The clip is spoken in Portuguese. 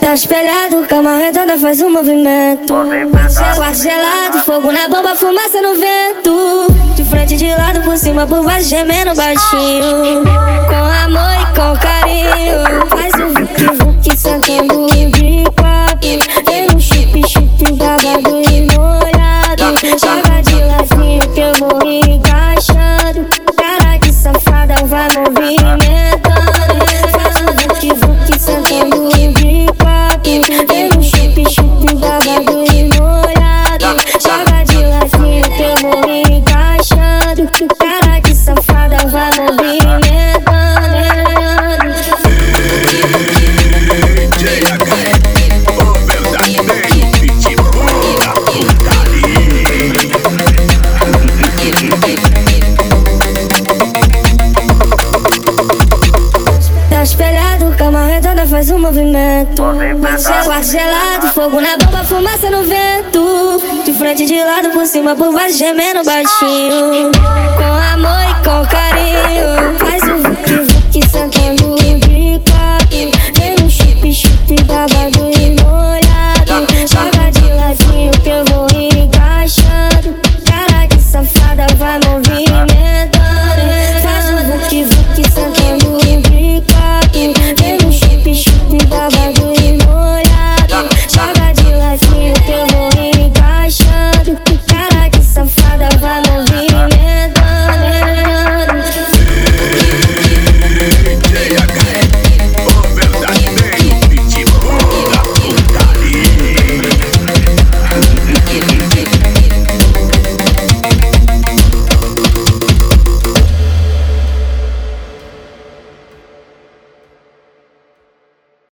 Tá espelhado, cama redonda faz um movimento. Quarto gelado, fogo na bomba, fumaça no vento. De frente, de lado, por cima, por baixo, gemendo baixinho. Com faz um movimento. Quarto gelado, fogo na bomba, fumaça no vento. De frente, de lado, por cima, por baixo, gemendo baixinho. Com amor e com carinho. Faz o vuki vuki sentando de quatro. Tem um chip chip babado